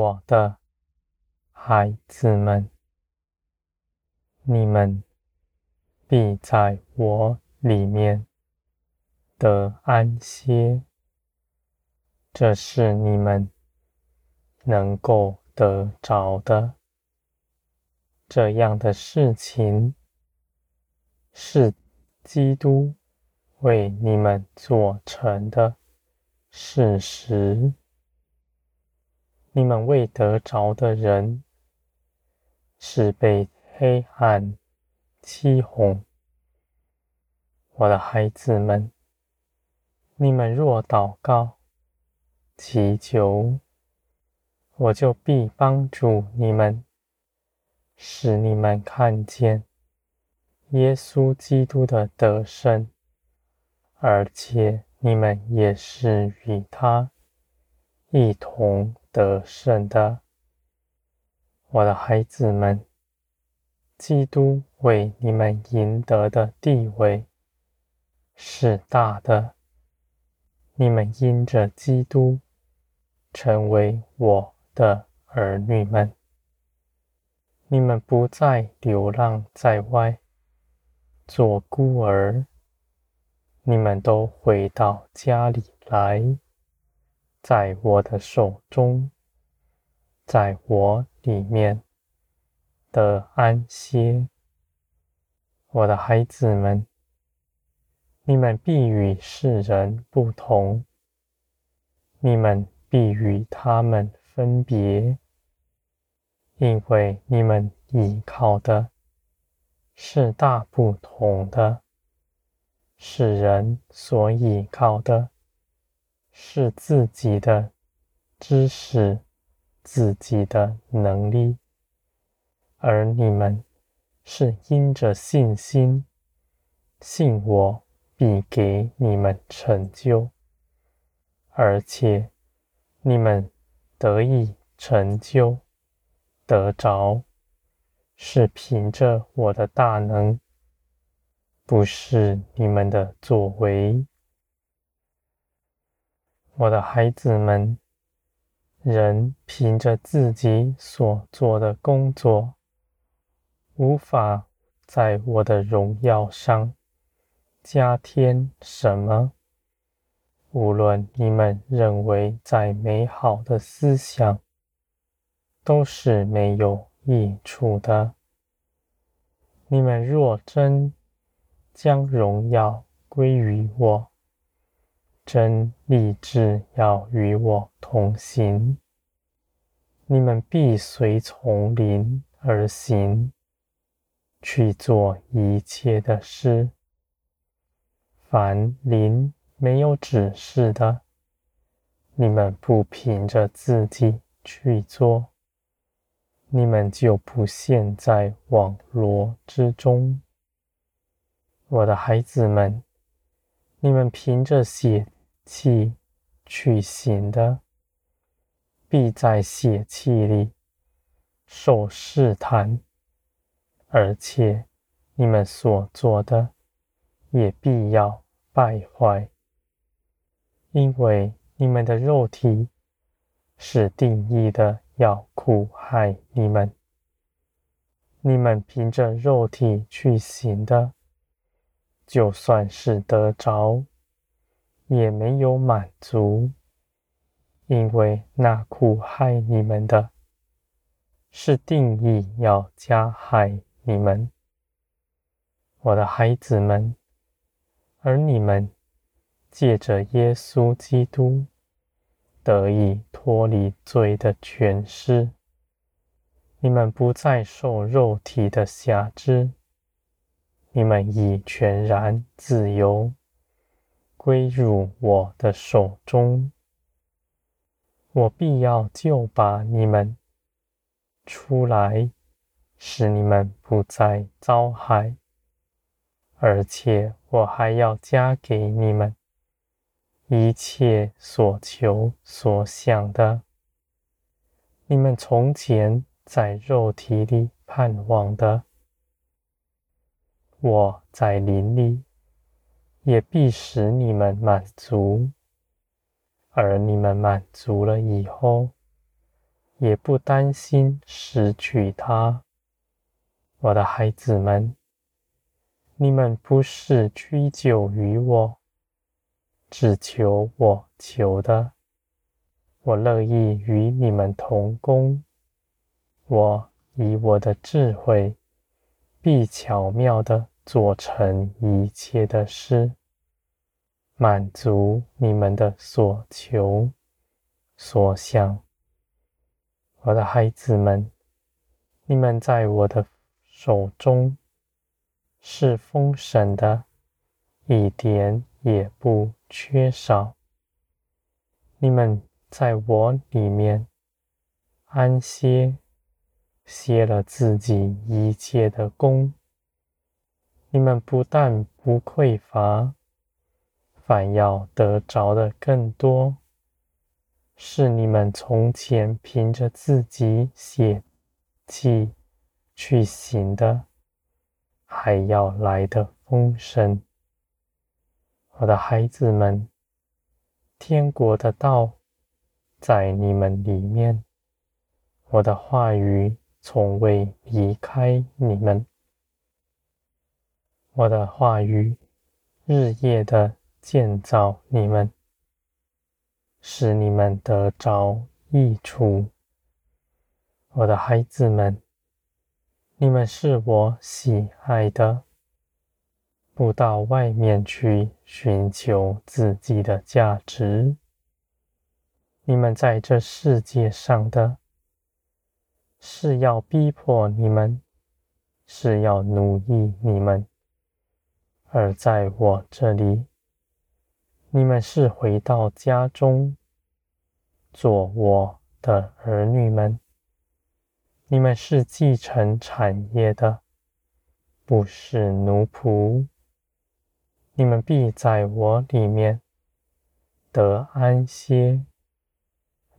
我的孩子们，你们必在我里面得安歇。这是你们能够得着的。这样的事情是基督为你们做成的事实。你们未得着的人，是被黑暗欺哄。我的孩子们，你们若祷告、祈求，我就必帮助你们，使你们看见耶稣基督的得胜，而且你们也是与他一同得胜的。我的孩子们，基督为你们赢得的地位是大的。你们因着基督成为我的儿女们。你们不再流浪在外，做孤儿。你们都回到家里来，在我的手中，在我里面的安歇。我的孩子们，你们必与世人不同，你们必与他们分别。因为你们依靠的是大不同的，世人所依靠的是自己的知识、自己的能力，而你们是因着信心，信我必给你们成就，而且你们得以成就。得着，是凭着我的大能，不是你们的作为。我的孩子们，人凭着自己所做的工作，无法在我的荣耀上加添什么。无论你们认为再美好的思想，都是没有益处的。你们若真将荣耀归于我，真立志要与我同行，你们必随从灵而行，去做一切的事。凡灵没有指示的，你们不凭着自己去做。你们就不陷在网罗之中，我的孩子们，你们凭着血气去行的，必在血气里受试探，而且你们所做的也必要败坏，因为你们的肉体是定义的。要苦害你们，你们凭着肉体去行的，就算是得着，也没有满足，因为那苦害你们的，是定义要加害你们，我的孩子们，而你们借着耶稣基督。得以脱离罪的权势，你们不再受肉体的辖制，你们已全然自由，归入我的手中。我必要救拔你们出来，使你们不再遭害，而且我还要加给你们。一切所求所想的，你们从前在肉体里盼望的，我在林里也必使你们满足。而你们满足了以后，也不担心失去它。我的孩子们，你们不是屈就于我，只求我求的。我乐意与你们同工。我以我的智慧，必巧妙地做成一切的事，满足你们的所求所想。我的孩子们，你们在我的手中是丰盛的，一点也不缺少。你们在我里面安歇，歇了自己一切的功。你们不但不匮乏，反要得着的更多。是你们从前凭着自己血气去行的，还要来的丰盛。我的孩子们，天国的道在你们里面，我的话语从未离开你们，我的话语日夜的建造你们。使你们得着益处，我的孩子们，你们是我喜爱的，不到外面去寻求自己的价值。你们在这世界上的，是要逼迫你们，是要奴役你们，而在我这里。你们是回到家中，做我的儿女们。你们是继承产业的，不是奴仆。你们必在我里面得安歇，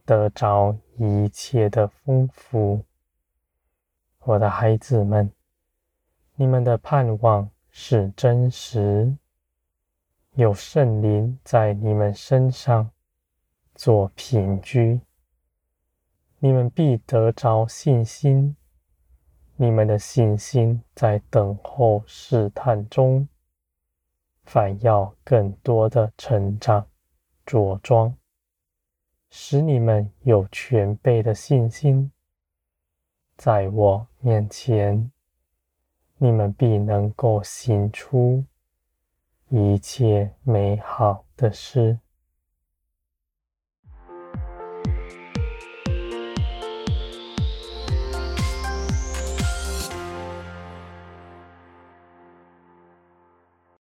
得着一切的丰富。我的孩子们，你们的盼望是真实。有圣灵在你们身上做凭据，你们必得着信心。你们的信心在等候试探中，反要更多的成长茁壮，使你们有全备的信心。在我面前，你们必能够行出。一切美好的事。